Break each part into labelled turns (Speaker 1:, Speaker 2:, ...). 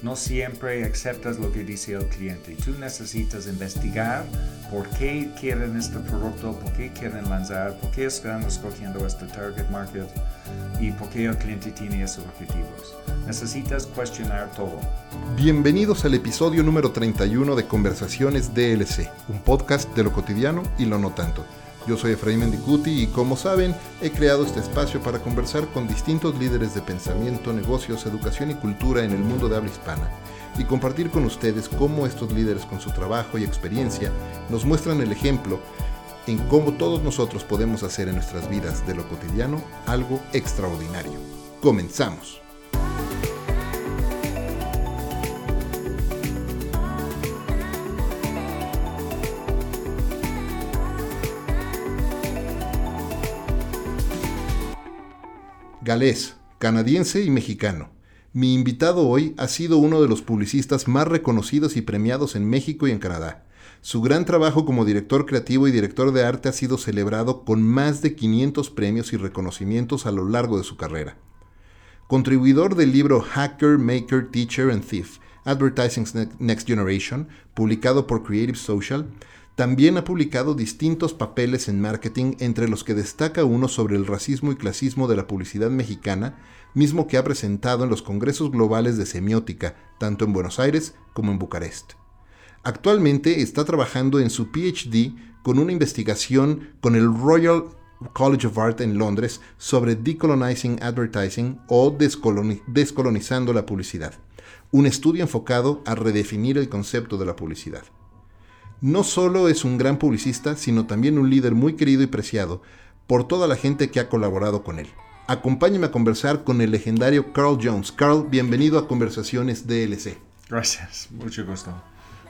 Speaker 1: No siempre aceptas lo que dice el cliente. Tú necesitas investigar por qué quieren este producto, por qué quieren lanzar, por qué están escogiendo este target market y por qué el cliente tiene esos objetivos. Necesitas cuestionar todo.
Speaker 2: Bienvenidos al episodio número 31 de Conversaciones DLC, un podcast de lo cotidiano y lo no tanto. Yo soy Efraín Mendicuti y como saben, he creado este espacio para conversar con distintos líderes de pensamiento, negocios, educación y cultura en el mundo de habla hispana y compartir con ustedes cómo estos líderes con su trabajo y experiencia nos muestran el ejemplo en cómo todos nosotros podemos hacer en nuestras vidas de lo cotidiano algo extraordinario. Comenzamos. Galés, canadiense y mexicano. Mi invitado hoy ha sido uno de los publicistas más reconocidos y premiados en México y en Canadá. Su gran trabajo como director creativo y director de arte ha sido celebrado con más de 500 premios y reconocimientos a lo largo de su carrera. Contribuidor del libro Hacker, Maker, Teacher and Thief, Advertising Next Generation, publicado por Creative Social, también ha publicado distintos papeles en marketing, entre los que destaca uno sobre el racismo y clasismo de la publicidad mexicana, mismo que ha presentado en los congresos globales de semiótica, tanto en Buenos Aires como en Bucarest. Actualmente está trabajando en su PhD con una investigación con el Royal College of Art en Londres sobre Decolonizing Advertising o descolonizando la publicidad, un estudio enfocado a redefinir el concepto de la publicidad. No solo es un gran publicista, sino también un líder muy querido y preciado por toda la gente que ha colaborado con él. Acompáñeme a conversar con el legendario Carl Jones. Carl, bienvenido a Conversaciones DLC.
Speaker 1: Gracias, mucho gusto.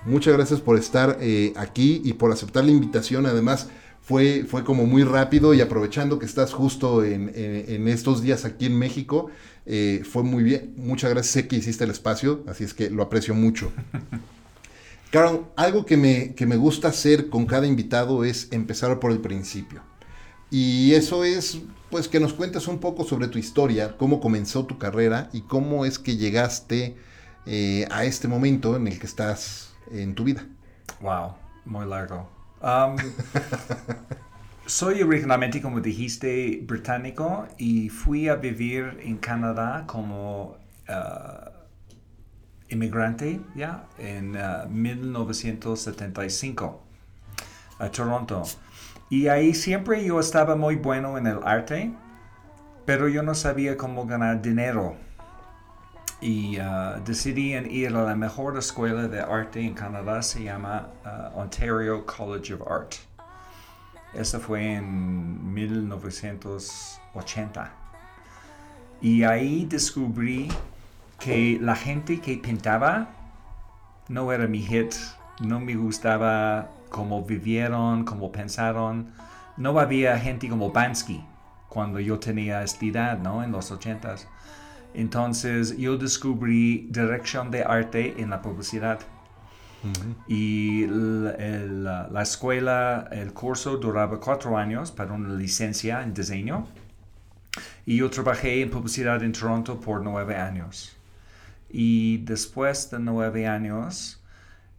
Speaker 2: Muchas gracias por estar eh, aquí y por aceptar la invitación. Además, fue, fue como muy rápido y aprovechando que estás justo en, estos días aquí en México, eh, fue muy bien. Muchas gracias, sé que hiciste el espacio, así es que lo aprecio mucho. Carol, algo que me, que me gusta hacer con cada invitado es empezar por el principio. Y eso es, pues, que nos cuentes un poco sobre tu historia, cómo comenzó tu carrera y cómo es que llegaste eh, a este momento en el que estás en tu vida.
Speaker 1: Wow, muy largo. Um, soy originalmente, como dijiste, británico y fui a vivir en Canadá como uh, inmigrante ya en 1975 uh, a Toronto. Y ahí siempre yo estaba muy bueno en el arte, pero yo no sabía cómo ganar dinero. Y uh, decidí ir a la mejor escuela de arte en Canadá, se llama uh, Ontario College of Art. Eso fue en 1980. Y ahí descubrí que la gente que pintaba no era mi hit, no me gustaba cómo vivieron, cómo pensaron. No había gente como Bansky cuando yo tenía esta edad, ¿no? En los ochentas. Entonces yo descubrí dirección de arte en la publicidad. Y la escuela, el curso duraba cuatro años para una licencia en diseño. Y yo trabajé en publicidad en Toronto por nueve años. Y después de nueve años,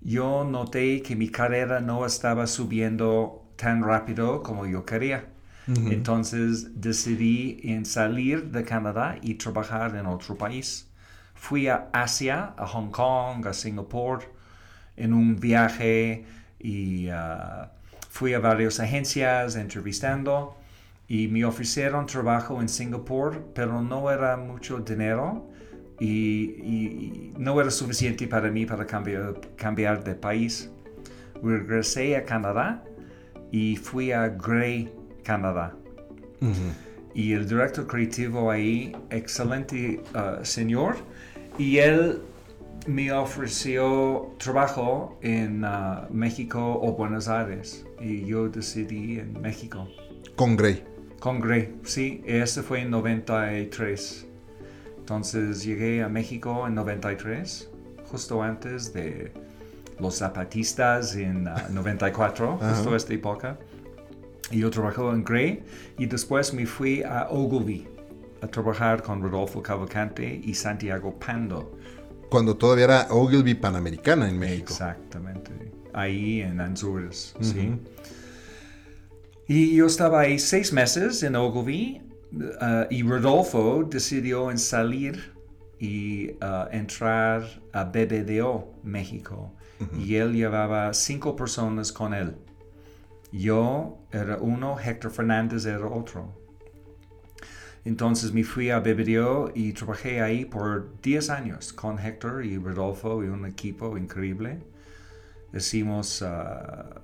Speaker 1: yo noté que mi carrera no estaba subiendo tan rápido como yo quería. Entonces decidí en salir de Canadá y trabajar en otro país. Fui a Asia, a Hong Kong, a Singapur, en un viaje y uh, fui a varias agencias entrevistando y me ofrecieron trabajo en Singapur, pero no era mucho dinero y, no era suficiente para mí para cambiar, cambiar de país. Regresé a Canadá y fui a Grey, Canadá. Y el director creativo ahí, excelente uh, señor, y él me ofreció trabajo en uh, México o Buenos Aires y yo decidí en México.
Speaker 2: Con Grey.
Speaker 1: Con Grey, sí, ese fue en 93. Entonces llegué a México en 93, justo antes de los zapatistas en 94, ah, justo esta época. Y yo trabajé en Grey y después me fui a Ogilvy a trabajar con Rodolfo Cavalcante y Santiago Pando.
Speaker 2: Cuando todavía era Ogilvy Panamericana en México.
Speaker 1: Exactamente. Ahí en Anzures, sí. Y yo estaba ahí seis meses en Ogilvy uh, y Rodolfo decidió en salir y uh, entrar a BBDO México. Y él llevaba cinco personas con él. Yo era uno, Héctor Fernández era otro. Entonces me fui a BBDO y trabajé ahí por 10 años con Héctor y Rodolfo y un equipo increíble. Hicimos uh,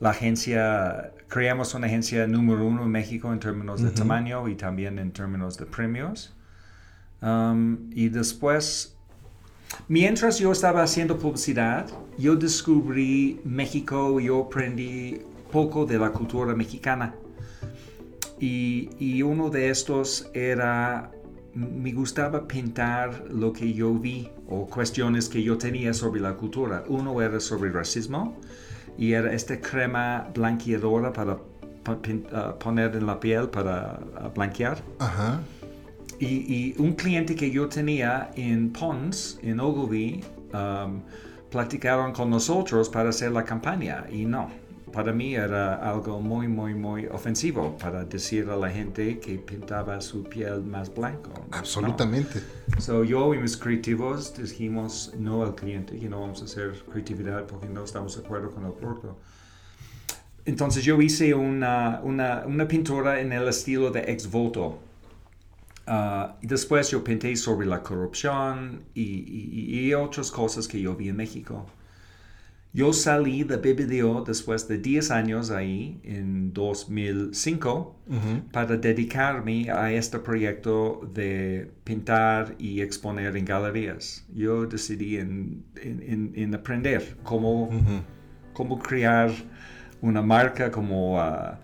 Speaker 1: la agencia, creamos una agencia número uno en México en términos de tamaño y también en términos de premios. Um, y después, mientras yo estaba haciendo publicidad, yo descubrí México y yo aprendí poco de la cultura mexicana. Y, y uno de estos era, me gustaba pintar lo que yo vi o cuestiones que yo tenía sobre la cultura. Uno era sobre racismo y era esta crema blanqueadora para uh, poner en la piel para uh, blanquear.
Speaker 2: Ajá.
Speaker 1: Y, y, un cliente que yo tenía en Pons, en Ogilvy, um, platicaron con nosotros para hacer la campaña y no. Para mí era algo muy, muy, muy ofensivo para decir a la gente que pintaba su piel más blanco.
Speaker 2: Absolutamente.
Speaker 1: No. So, yo y mis creativos dijimos no al cliente que no vamos a hacer creatividad porque no estamos de acuerdo con el producto. Entonces yo hice una, una, una pintura en el estilo de ex voto. Uh, y después yo pinté sobre la corrupción y, y, y, otras cosas que yo vi en México. Yo salí de BBDO después de 10 años ahí, en 2005, uh -huh. para dedicarme a este proyecto de pintar y exponer en galerías. Yo decidí en, en, en aprender cómo, uh -huh. cómo crear una marca como uh,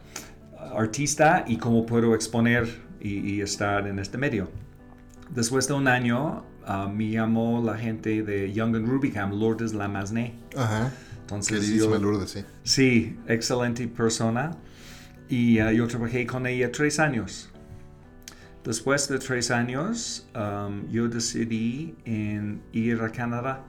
Speaker 1: artista y cómo puedo exponer y, y, estar en este medio. Después de un año, uh, me llamó la gente de Young and Rubicam, Lourdes Lamasne.
Speaker 2: Ajá. Entonces, Queridísima yo, Lourdes, sí.
Speaker 1: Sí, excelente persona. Y uh, yo trabajé con ella tres años. Después de tres años, um, yo decidí en ir a Canadá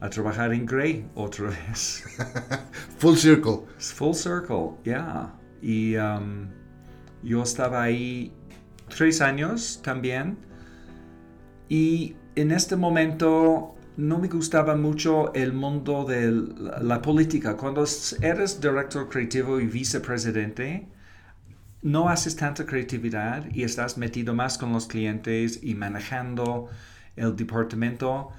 Speaker 1: a trabajar en Grey otra vez.
Speaker 2: Full circle.
Speaker 1: Full circle, yeah. Y um, yo estaba ahí tres años también. Y en este momento no me gustaba mucho el mundo de la política. Cuando eres director creativo y vicepresidente, no haces tanta creatividad y estás metido más con los clientes y manejando el departamento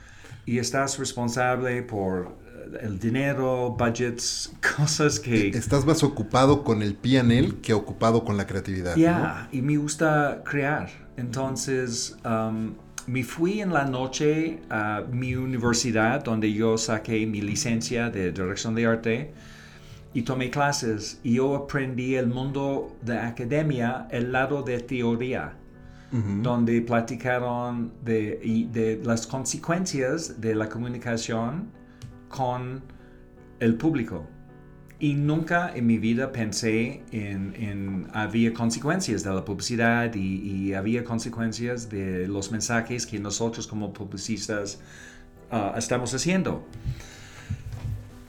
Speaker 1: y estás responsable por el dinero, budgets, cosas que...
Speaker 2: Estás más ocupado con el PNL que ocupado con la creatividad.
Speaker 1: Ya, yeah, ¿no? y me gusta crear. Entonces, um, me fui en la noche a mi universidad donde yo saqué mi licencia de dirección de arte y tomé clases y yo aprendí el mundo de academia, el lado de teoría. Uh -huh. donde platicaron de, de las consecuencias de la comunicación con el público. Y nunca en mi vida pensé en, en había consecuencias de la publicidad y, y, había consecuencias de los mensajes que nosotros como publicistas uh, estamos haciendo.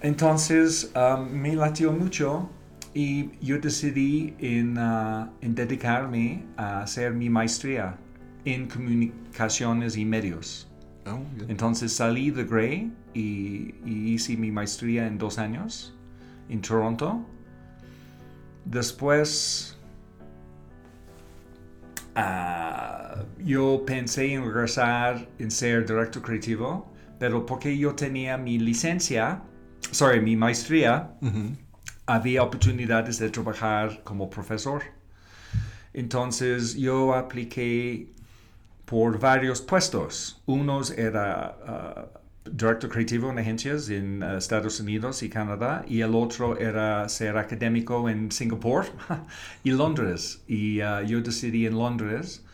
Speaker 1: Entonces um, me latió mucho y yo decidí en, uh, en dedicarme a hacer mi maestría en comunicaciones y medios.
Speaker 2: Oh,
Speaker 1: Entonces salí de Grey y, y, hice mi maestría en dos años en Toronto. Después uh, yo pensé en regresar en ser director creativo, pero porque yo tenía mi licencia, sorry, mi maestría,
Speaker 2: uh -huh.
Speaker 1: había oportunidades de trabajar como profesor. Entonces yo apliqué por varios puestos. Unos era uh, director creativo en agencias en uh, Estados Unidos y Canadá y el otro era ser académico en Singapur y Londres. Y uh, yo decidí en Londres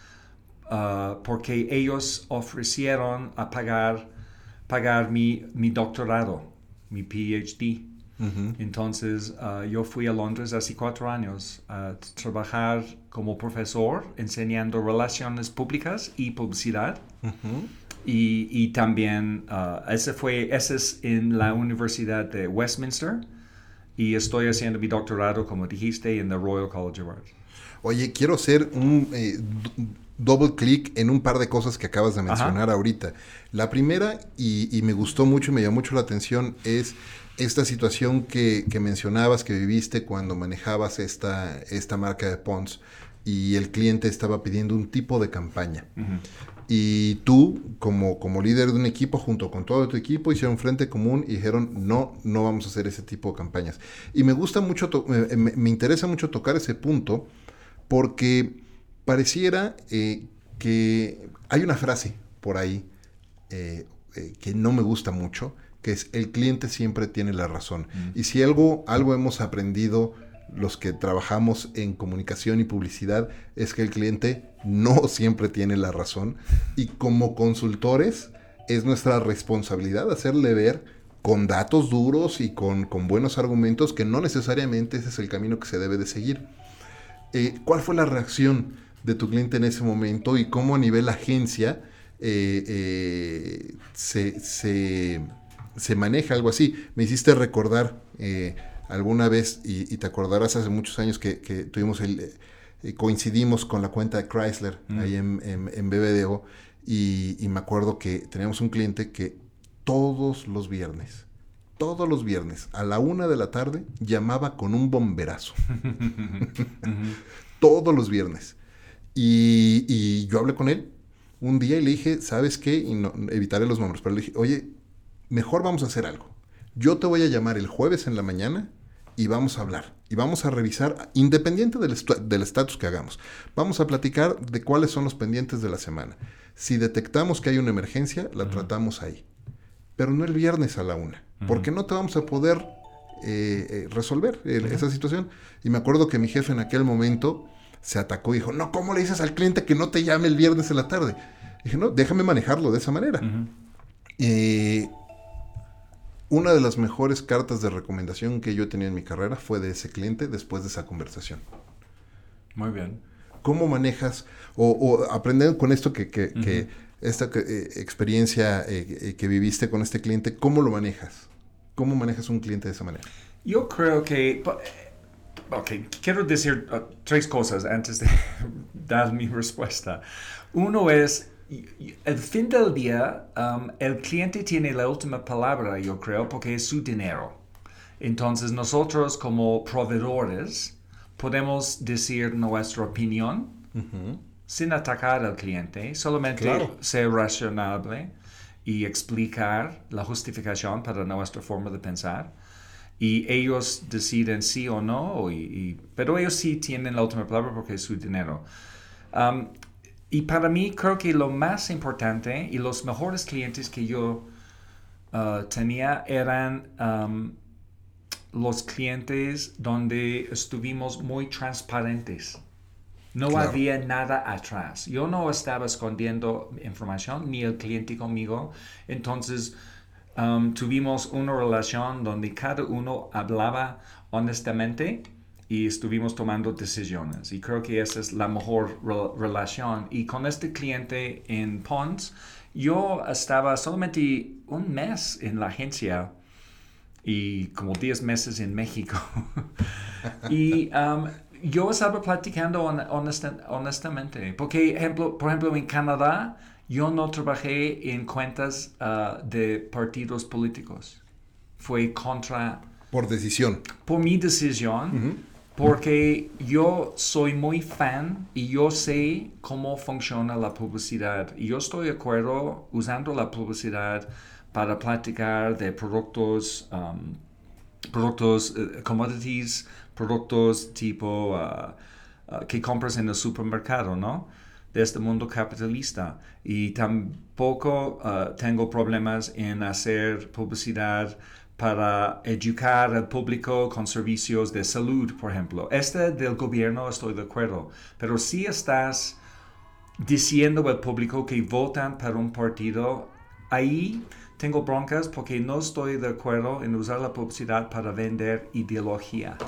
Speaker 1: porque ellos ofrecieron a pagar, pagar mi, mi doctorado, mi PhD.
Speaker 2: -huh.
Speaker 1: Entonces yo fui a Londres hace cuatro años a trabajar como profesor enseñando relaciones públicas y publicidad.
Speaker 2: -huh.
Speaker 1: Y, y también, uh, ese fue, ese es en la Universidad de Westminster. Y estoy haciendo mi doctorado, como dijiste, en the Royal College of Art.
Speaker 2: Oye, quiero hacer un eh, double click en un par de cosas que acabas de mencionar ahorita. La primera, y, y, me gustó mucho y me llamó mucho la atención, es esta situación que, que mencionabas, que viviste cuando manejabas esta, esta marca de Pons y el cliente estaba pidiendo un tipo de campaña. Uh -huh. Y tú, como, como líder de un equipo, junto con todo tu equipo, hicieron frente común y dijeron, no, no vamos a hacer ese tipo de campañas. Y me gusta mucho, me, me, interesa mucho tocar ese punto, porque pareciera eh, que hay una frase por ahí eh, eh, que no me gusta mucho, que es el cliente siempre tiene la razón. Mm. Y si algo, algo hemos aprendido los que trabajamos en comunicación y publicidad es que el cliente no siempre tiene la razón y como consultores es nuestra responsabilidad hacerle ver con datos duros y con, con buenos argumentos que no necesariamente ese es el camino que se debe de seguir. Eh, ¿Cuál fue la reacción de tu cliente en ese momento y cómo a nivel agencia eh, eh, se, se, se, maneja algo así? Me hiciste recordar alguna vez, y, y, te acordarás hace muchos años que, que tuvimos el, eh, coincidimos con la cuenta de Chrysler mm. ahí en, en, en BBDO, y, y, me acuerdo que teníamos un cliente que todos los viernes, todos los viernes, a la una de la tarde, llamaba con un bomberazo. todos los viernes. Y, y, yo hablé con él un día y le dije, ¿sabes qué? Y no, evitaré los nombres, pero le dije, oye, mejor vamos a hacer algo. Yo te voy a llamar el jueves en la mañana y vamos a hablar. Y vamos a revisar, independiente del estatus que hagamos, vamos a platicar de cuáles son los pendientes de la semana. Si detectamos que hay una emergencia, la uh -huh. tratamos ahí. Pero no el viernes a la una, uh -huh. porque no te vamos a poder eh, eh, resolver eh, uh -huh. esa situación. Y me acuerdo que mi jefe en aquel momento se atacó y dijo, no, ¿cómo le dices al cliente que no te llame el viernes en la tarde? Y dije, no, déjame manejarlo de esa manera. Eh, una de las mejores cartas de recomendación que yo tenía en mi carrera fue de ese cliente después de esa conversación.
Speaker 1: Muy bien.
Speaker 2: ¿Cómo manejas o, o aprender con esto que, que, uh -huh. que esta eh, experiencia eh, que viviste con este cliente, cómo lo manejas? ¿Cómo manejas un cliente de esa manera?
Speaker 1: Yo creo que, ok, quiero decir uh, tres cosas antes de dar mi respuesta. Uno es al fin del día, um, el cliente tiene la última palabra, yo creo, porque es su dinero. Entonces nosotros como proveedores podemos decir nuestra opinión uh -huh. sin atacar al cliente, solamente claro. ser razonable y explicar la justificación para nuestra forma de pensar. Y ellos deciden sí o no, y, y, pero ellos sí tienen la última palabra porque es su dinero. Um, y para mí creo que lo más importante y los mejores clientes que yo uh, tenía eran um, los clientes donde estuvimos muy transparentes. No claro. había nada atrás. Yo no estaba escondiendo información, ni el cliente conmigo. Entonces um, tuvimos una relación donde cada uno hablaba honestamente y estuvimos tomando decisiones. Y creo que esa es la mejor re relación. Y con este cliente en Pons, yo estaba solamente un mes en la agencia y como 10 meses en México. y um, yo estaba platicando honest honestamente, porque ejemplo, por ejemplo en Canadá yo no trabajé en cuentas uh, de partidos políticos. Fue contra...
Speaker 2: Por decisión.
Speaker 1: Por mi decisión. Uh -huh porque yo soy muy fan y yo sé cómo funciona la publicidad. Y yo estoy de acuerdo usando la publicidad para platicar de productos, um, productos, uh, commodities, productos tipo uh, uh, que compras en el supermercado, ¿no? De este mundo capitalista. Y tampoco tengo problemas en hacer publicidad para educar al público con servicios de salud, por ejemplo. Este del gobierno estoy de acuerdo, pero si estás diciendo al público que votan para un partido, ahí tengo broncas porque no estoy de acuerdo en usar la publicidad para vender ideología.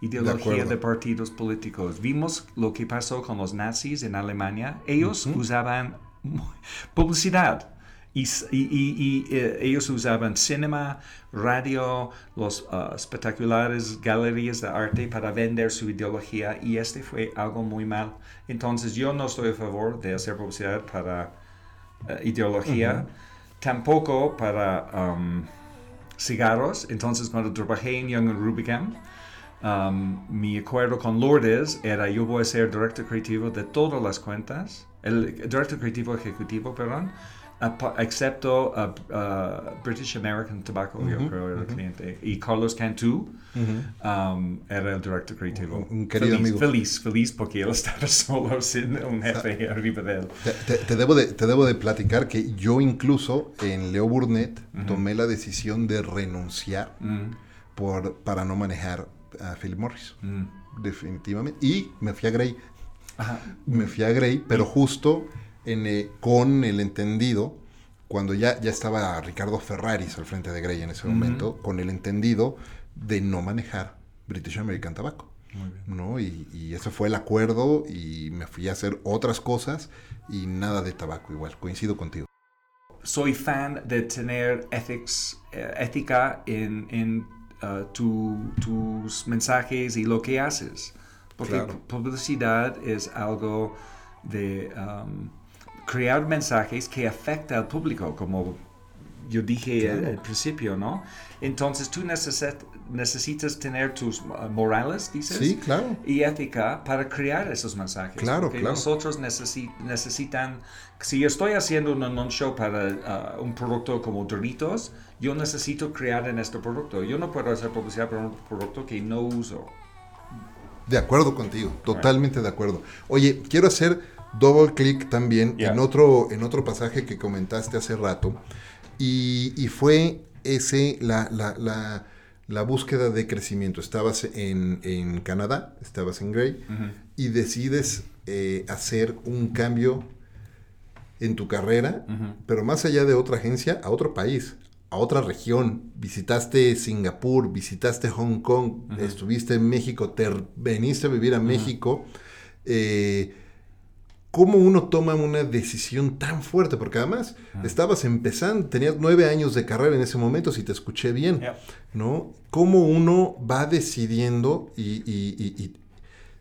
Speaker 1: Ideología de, de partidos políticos. Vimos lo que pasó con los nazis en Alemania. Ellos uh -huh. usaban publicidad Y, y- y- eh, ellos usaban cinema, radio, los ah, espectaculares galerías de arte para vender su ideología y este fue algo muy mal. Entonces yo no estoy a favor de hacer publicidad para eh, ideología, tampoco para um, cigarros. Entonces cuando trabajé en Young Rubicam, um, mi acuerdo con Lourdes era yo voy a ser director creativo de todas las cuentas, el director creativo ejecutivo, perdón, excepto uh, uh, British American Tobacco, yo creo era el cliente, y Carlos Cantú um, era el director creativo.
Speaker 2: Un- un querido
Speaker 1: feliz,
Speaker 2: amigo.
Speaker 1: Feliz, feliz porque él estaba solo sin un jefe arriba de él.
Speaker 2: Te, te- te debo de, te debo de platicar que yo incluso en Leo Burnett tomé la decisión de renunciar
Speaker 1: Mm,
Speaker 2: por, para no manejar a Philip Morris.
Speaker 1: mm.
Speaker 2: Definitivamente. Y me fui a Grey.
Speaker 1: Ajá.
Speaker 2: Me fui a Grey, pero justo en, eh, con el entendido, cuando ya, ya estaba Ricardo Ferraris al frente de Grey en ese momento, con el entendido de no manejar British American Tobacco.
Speaker 1: Muy bien.
Speaker 2: ¿no? Y, y ese fue el acuerdo y me fui a hacer otras cosas y nada de tabaco igual, coincido contigo.
Speaker 1: soy fan de tener ethics, eh, ética en, en uh, tu- tus mensajes y lo que haces. Porque
Speaker 2: Claro.
Speaker 1: publicidad es algo de um, crear mensajes que afecta al público, como yo dije al, al principio, ¿no? Entonces tú necesit- necesitas tener tus uh, morales, dices
Speaker 2: Sí, claro.
Speaker 1: y ética para crear esos mensajes.
Speaker 2: Claro,
Speaker 1: porque
Speaker 2: claro.
Speaker 1: Nosotros necesi- necesitan, si yo estoy haciendo un anuncio para uh, un producto como Doritos, yo necesito crear en este producto. Yo no puedo hacer publicidad para un producto que no uso.
Speaker 2: De acuerdo contigo, totalmente de acuerdo. Oye, quiero hacer double clic también en, otro, en otro pasaje que comentaste hace rato y, y fue ese, la, la, la, la búsqueda de crecimiento. Estabas en, en Canadá, estabas en Grey y decides eh, hacer un cambio en tu carrera, pero más allá de otra agencia, a otro país, a otra región. Visitaste Singapur, visitaste Hong Kong, estuviste en México, te veniste a vivir a México. Eh, ¿Cómo uno toma una decisión tan fuerte? Porque además estabas empezando, tenías nueve años de carrera en ese momento, si te escuché bien,
Speaker 1: Yeah.
Speaker 2: ¿no? ¿Cómo uno va decidiendo y, y- y- y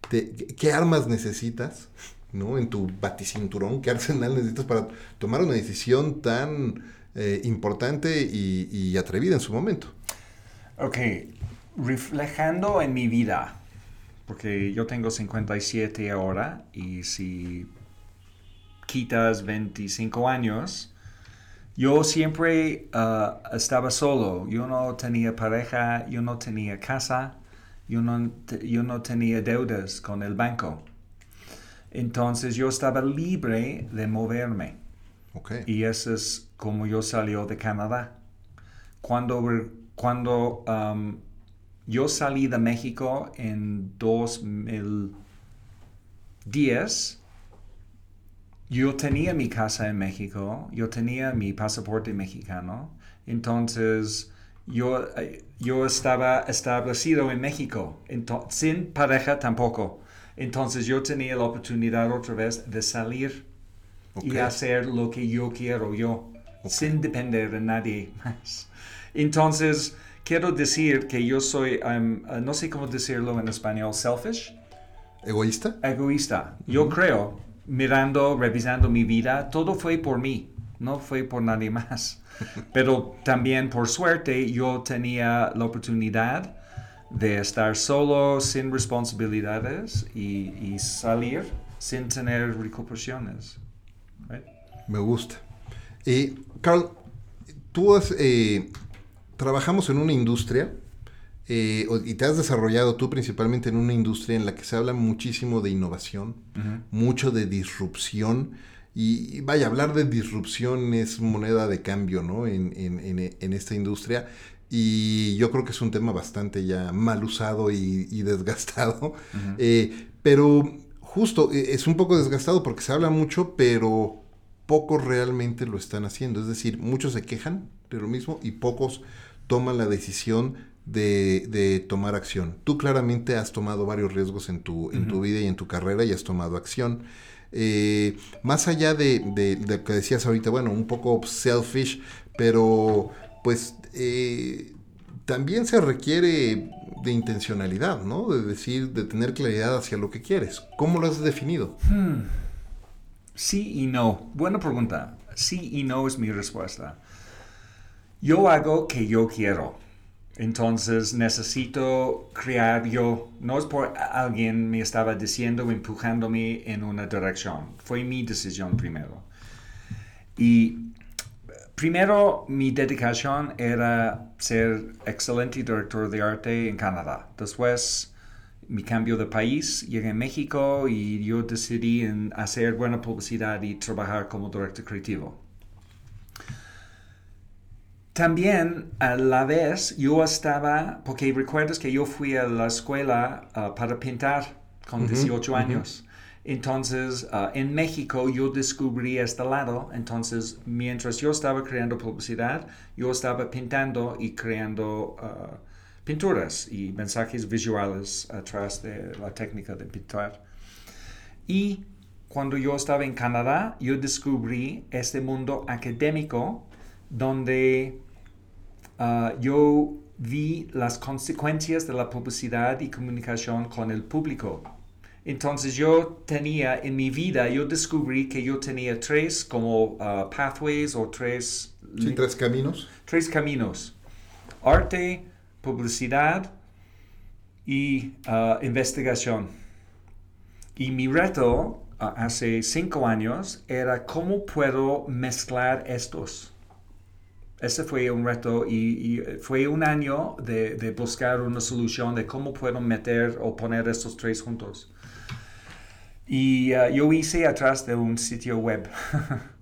Speaker 2: te- qué armas necesitas, ¿no? En tu baticinturón, qué arsenal necesitas para tomar una decisión tan eh, importante y, y atrevida en su momento?
Speaker 1: Ok, reflejando en mi vida, porque yo tengo 57 ahora y si quitas 25 años, yo siempre ah, estaba solo, yo no tenía pareja, yo no tenía casa, yo no, yo no tenía deudas con el banco. Entonces yo estaba libre de moverme.
Speaker 2: Ok.
Speaker 1: Y eso es como yo salió de Canadá. Cuando, cuando um, yo salí de México en 2010, yo tenía mi casa en México, yo tenía mi pasaporte mexicano, entonces yo, eh, yo estaba establecido en México, sin pareja tampoco. Entonces yo tenía la oportunidad otra vez de salir y hacer lo que yo quiero yo, sin depender de nadie más. Entonces, quiero decir que yo soy, um, uh, no sé cómo decirlo en español, selfish,
Speaker 2: ¿Egoísta?
Speaker 1: egoísta. Yo creo, mirando, revisando mi vida, todo fue por mí, no fue por nadie más. Pero también, por suerte, yo tenía la oportunidad de estar solo, sin responsabilidades y, y salir sin tener recuperaciones. Right?
Speaker 2: Me gusta. Eh, Carl, tú has, eh, trabajamos en una industria eh, y te has desarrollado tú principalmente en una industria en la que se habla muchísimo de innovación, mucho de disrupción. Y, vaya, hablar de disrupción es moneda de cambio, ¿no? En, en- en- en esta industria. Y yo creo que es un tema bastante ya mal usado y, y desgastado. Eh, pero justo, eh, es un poco desgastado porque se habla mucho, pero pocos realmente lo están haciendo. Es decir, muchos se quejan de lo mismo y pocos toman la decisión de, de tomar acción. Tú claramente has tomado varios riesgos en tu, en tu vida y en tu carrera y has tomado acción. Eh, más allá de, de, de, lo que decías ahorita, bueno, un poco selfish, pero pues eh, también se requiere de intencionalidad, ¿no? De decir, de tener claridad hacia lo que quieres. ¿Cómo lo has definido?
Speaker 1: Hmm. Sí y no. Buena pregunta. Sí y no es mi respuesta. Yo hago que yo quiero. Entonces necesito crear yo. No es por alguien me estaba diciendo, empujándome en una dirección. Fue mi decisión primero. Y primero mi dedicación era ser excelente director de arte en Canadá. Después mi cambio de país, llegué a México y yo decidí en hacer buena publicidad y trabajar como director creativo. También a la vez yo estaba, porque recuerdas que yo fui a la escuela uh, para pintar con 18 años. Entonces, uh, en México yo descubrí este lado. Entonces, mientras yo estaba creando publicidad, yo estaba pintando y creando uh, pinturas y mensajes visuales atrás de la técnica de pintar. Y cuando yo estaba en Canadá, yo descubrí este mundo académico donde uh, yo vi las consecuencias de la publicidad y comunicación con el público. Entonces yo tenía en mi vida, yo descubrí que yo tenía tres como uh, pathways o tres...
Speaker 2: Sí, tres caminos.
Speaker 1: Tres caminos. Arte, publicidad y uh, investigación. Y mi reto uh, hace cinco años era cómo puedo mezclar estos. Ese fue un reto y, y fue un año de, de, buscar una solución de cómo puedo meter o poner estos tres juntos. Y uh, yo hice atrás de un sitio web.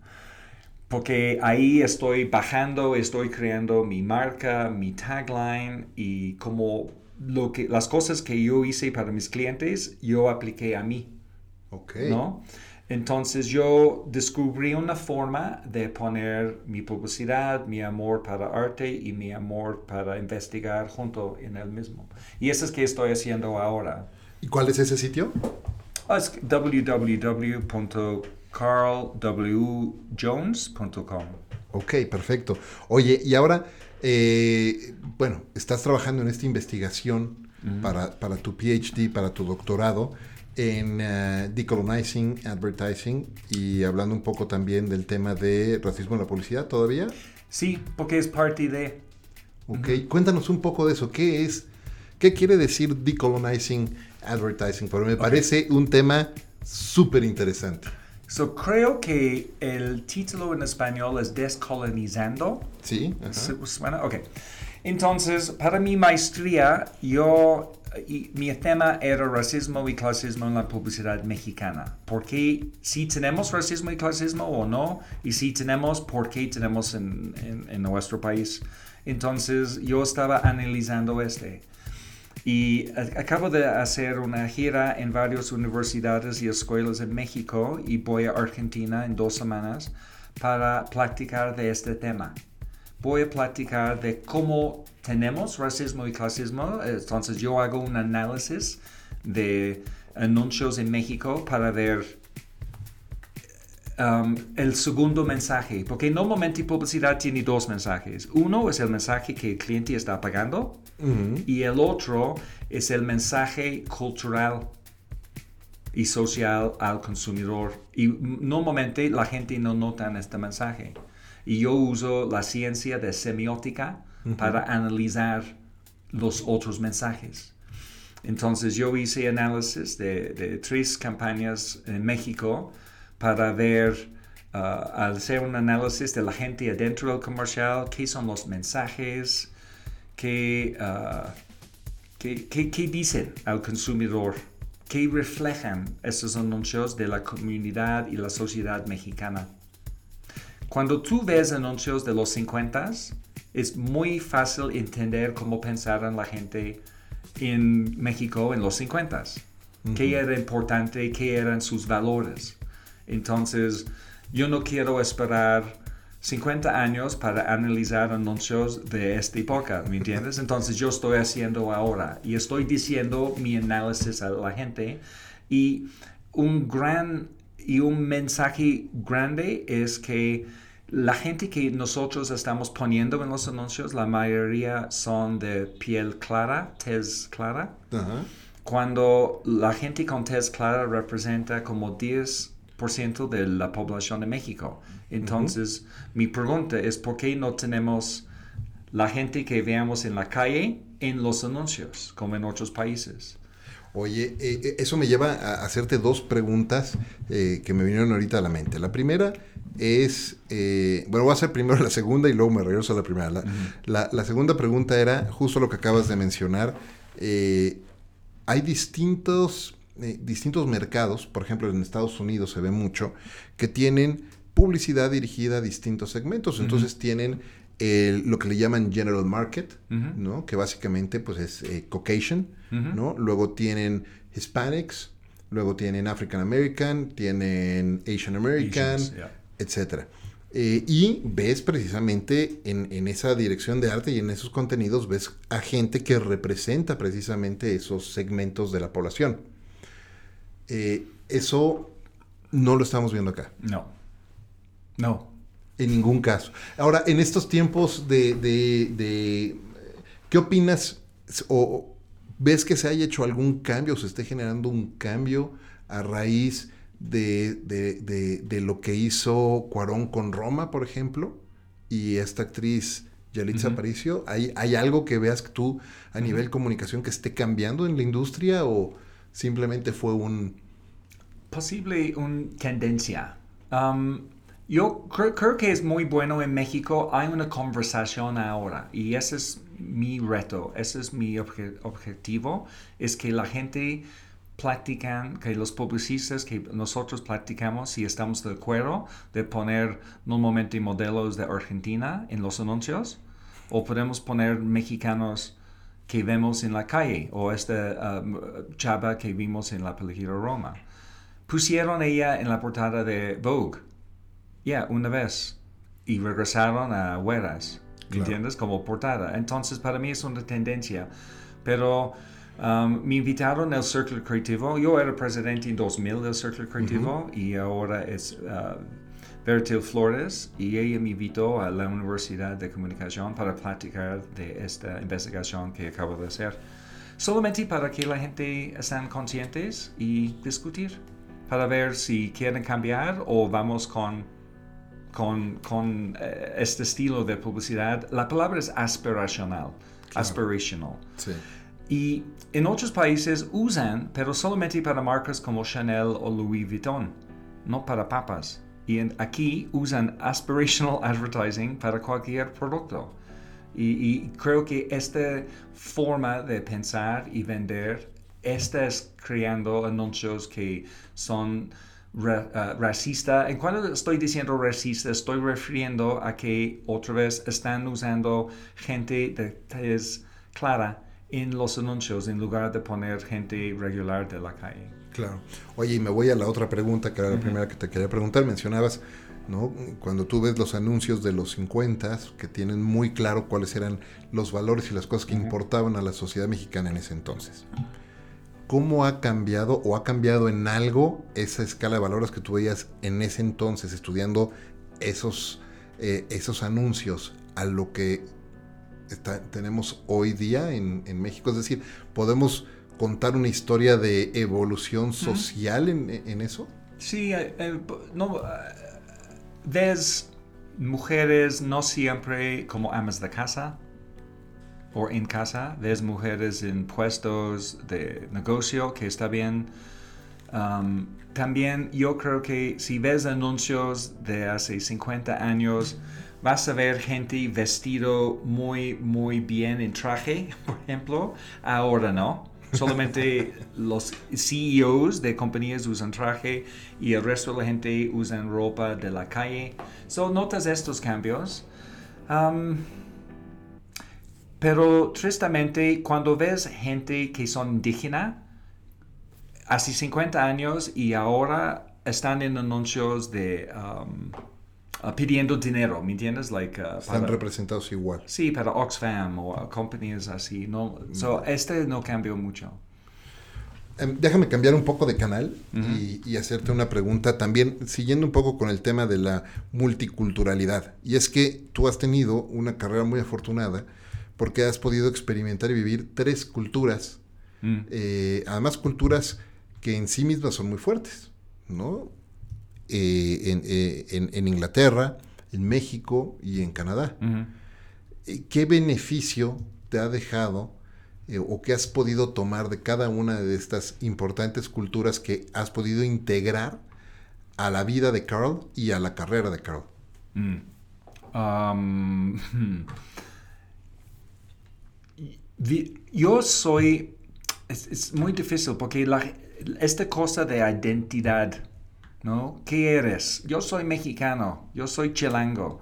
Speaker 1: porque ahí estoy bajando, estoy creando mi marca, mi tagline y como lo que, las cosas que yo hice para mis clientes, yo apliqué a mí.
Speaker 2: Ok.
Speaker 1: ¿no? Entonces yo descubrí una forma de poner mi publicidad, mi amor para arte y mi amor para investigar junto en el mismo. Y eso es que estoy haciendo ahora.
Speaker 2: ¿Y cuál es ese sitio?
Speaker 1: Oh, es www.carlwjones.com.
Speaker 2: Ok, perfecto. Oye, y ahora, eh, bueno, estás trabajando en esta investigación para, para, tu PhD, para tu doctorado en uh, Decolonizing Advertising y hablando un poco también del tema de racismo en la publicidad todavía.
Speaker 1: Sí, porque es parte de...
Speaker 2: Ok, uh -huh. cuéntanos un poco de eso. ¿Qué es, qué quiere decir Decolonizing Advertising? Porque me okay. parece un tema súper interesante.
Speaker 1: So, creo que el título en español es Descolonizando.
Speaker 2: Sí.
Speaker 1: ¿Suena? Ok. Entonces, para mi maestría, yo, mi tema era racismo y clasismo en la publicidad mexicana. ¿Por qué si tenemos racismo y clasismo o no? Y si tenemos, ¿por qué tenemos en, en, en nuestro país? Entonces, yo estaba analizando este. Y acabo de hacer una gira en varias universidades y escuelas en México y voy a Argentina en dos semanas para platicar de este tema. Voy a platicar de cómo tenemos racismo y clasismo. Entonces yo hago un análisis de anuncios en México para ver um, el segundo mensaje, porque normalmente publicidad tiene dos mensajes. Uno es el mensaje que el cliente está pagando uh -huh. y el otro es el mensaje cultural y social al consumidor. Y normalmente la gente no nota este mensaje. Y yo uso la ciencia de semiótica uh -huh. para analizar los otros mensajes. Entonces yo hice análisis de, de tres campañas en México para ver, uh, al hacer un análisis de la gente adentro del comercial, qué son los mensajes, qué, uh, qué, qué, qué, dicen al consumidor, qué reflejan esos anuncios de la comunidad y la sociedad mexicana. Cuando tú ves anuncios de los 50, es muy fácil entender cómo pensaron la gente en México en los 50. Uh -huh. ¿Qué era importante? ¿Qué eran sus valores? Entonces, yo no quiero esperar 50 años para analizar anuncios de esta época, ¿me entiendes? Entonces, yo estoy haciendo ahora y estoy diciendo mi análisis a la gente y un gran y un mensaje grande es que la gente que nosotros estamos poniendo en los anuncios, la mayoría son de piel clara, tez clara. Cuando la gente con tez clara representa como 10% de la población de México. Entonces, mi pregunta es, ¿por qué no tenemos la gente que veamos en la calle en los anuncios, como en otros países?
Speaker 2: Oye, eh, eh, eso me lleva a hacerte dos preguntas eh, que me vinieron ahorita a la mente. La primera es, eh, bueno, voy a hacer primero la segunda y luego me regreso a la primera. La, la- la segunda pregunta era justo lo que acabas de mencionar. Eh, hay distintos, distintos mercados, por ejemplo en Estados Unidos se ve mucho, que tienen publicidad dirigida a distintos segmentos. Entonces tienen el- lo que le llaman general market. ¿no? que básicamente pues, es eh, ¿no? luego tienen Hispanics, luego tienen African American, tienen Asian American,
Speaker 1: Asians, yeah.
Speaker 2: etcétera. Eh, y ves precisamente en, en esa dirección de arte y en esos contenidos, ves a gente que representa precisamente esos segmentos de la población. Eh, eso no lo estamos viendo acá,
Speaker 1: No. No.
Speaker 2: en ningún caso. Ahora, en estos tiempos de... de- de- ¿Qué opinas? ¿O o ves que se haya hecho algún cambio, o se esté generando un cambio a raíz de, de- de- de lo que hizo Cuarón con Roma, por ejemplo? Y esta actriz Yalitza
Speaker 1: Ujú.
Speaker 2: Aparicio, ¿hay, ¿hay algo que veas tú a nivel comunicación que esté cambiando en la industria o simplemente fue un...
Speaker 1: posible una tendencia. Um, yo creo, creo que es muy bueno en México. Hay una conversación ahora y ese es mi reto, ese es mi obje- objetivo, es que la gente platican, que los publicistas, que nosotros platicamos si estamos de acuerdo de poner normalmente modelos de Argentina en los anuncios o podemos poner mexicanos que vemos en la calle o esta um, chava que vimos en la película Roma. Pusieron ella en la portada de Vogue, ya, una vez, y regresaron a Hueras,
Speaker 2: Claro.
Speaker 1: ¿entiendes? Como portada. Entonces, para mí es una tendencia. Pero um, me invitaron al Círculo Creativo. Yo era presidente en 2000 del Círculo Creativo y ahora es uh, Bertil Flores y ella me invitó a la Universidad de Comunicación para platicar de esta investigación que acabo de hacer. Solamente para que la gente estén conscientes y discutir, para ver si quieren cambiar o vamos con, con, con eh, este estilo de publicidad. La palabra es aspiracional, aspirational.
Speaker 2: Sí.
Speaker 1: Y en otros países usan, pero solamente para marcas como Chanel o Louis Vuitton, no para papas. Y en- aquí usan aspirational advertising para cualquier producto. Y, y creo que esta forma de pensar y vender estás creando anuncios que son ra- ah, racista. En cuando estoy diciendo racista, estoy refiriendo a que otra vez están usando gente de tez clara en los anuncios en lugar de poner gente regular de la calle.
Speaker 2: Claro. Oye, y me voy a la otra pregunta, que era la primera que te quería preguntar. Mencionabas, ¿no? Cuando tú ves los anuncios de los 50, que tienen muy claro cuáles eran los valores y las cosas que importaban a la sociedad mexicana en ese entonces. ¿Cómo ha cambiado o ha cambiado en algo esa escala de valores que tú veías en ese entonces estudiando esos, eh, esos anuncios a lo que está- tenemos hoy día en, en México? Es decir, ¿podemos contar una historia de evolución social en, en eso?
Speaker 1: Sí, eh, eh, no, ves mujeres no siempre como amas de casa o en casa, ves mujeres en puestos de negocio, que está bien. Um, también yo creo que si ves anuncios de hace 50 años, vas a ver gente vestido muy, muy bien en traje, por ejemplo. Ahora no. Solamente los CEOs de compañías usan traje y el resto de la gente usan ropa de la calle. So, notas estos cambios. Um, pero tristemente, cuando ves gente que son indígena, hace 50 años y ahora están en anuncios de um, uh, pidiendo dinero, ¿me entiendes? Like, uh,
Speaker 2: Están
Speaker 1: para-
Speaker 2: representados igual.
Speaker 1: Sí, para Oxfam o uh, compañías así. No, so, este no cambió mucho.
Speaker 2: Em, déjame cambiar un poco de canal y, y, hacerte una pregunta también, siguiendo un poco con el tema de la multiculturalidad. Y es que tú has tenido una carrera muy afortunada porque has podido experimentar y vivir tres culturas. Mm. Eh, además, culturas que en sí mismas son muy fuertes, ¿no? Eh, eh, en, en, Inglaterra, en México y en Canadá. ¿Qué beneficio te ha dejado o qué has podido tomar de cada una de estas importantes culturas que has podido integrar a la vida de Carl y a la carrera de Carl? Mm. Um,
Speaker 1: yo soy, es, muy difícil porque la, esta cosa de identidad, ¿no? ¿Qué eres? Yo soy mexicano, yo soy chilango.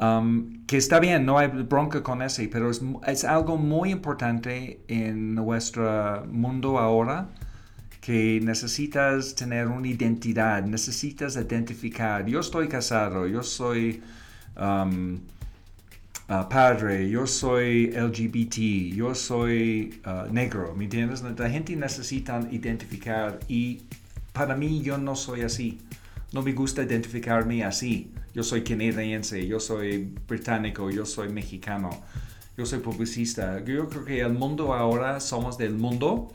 Speaker 1: Um, que está bien, no hay bronca con ese, pero es, es, algo muy importante en nuestro mundo ahora que necesitas tener una identidad, necesitas identificar. Yo estoy casado, yo soy um, uh, padre, yo soy LGBT, yo soy uh, negro, ¿me entiendes? La gente necesita identificar y para mí yo no soy así. No me gusta identificarme así. Yo soy canadiense, yo soy británico, yo soy mexicano, yo soy publicista. Yo creo que el mundo ahora somos del mundo.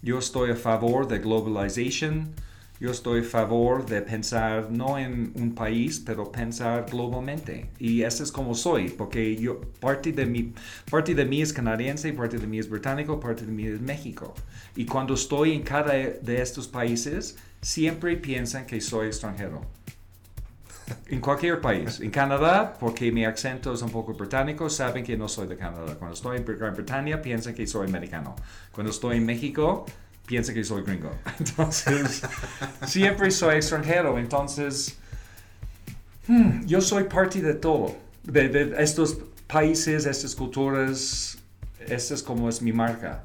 Speaker 1: Yo estoy a favor de globalization yo estoy a favor de pensar no en un país, pero pensar globalmente. Y eso es como soy, porque yo, parte de, mi, parte de mí es canadiense, parte de mí es británico, parte de mí es México. Y cuando estoy en cada de estos países, siempre piensan que soy extranjero. En cualquier país. En Canadá, porque mi acento es un poco británico, saben que no soy de Canadá. Cuando estoy en Gran Bretaña, piensan que soy americano. Cuando estoy en México, piensa que soy gringo. Entonces, siempre soy extranjero. Entonces, hmm, yo soy parte de todo. De, estos países, estas culturas, esta es como es mi marca.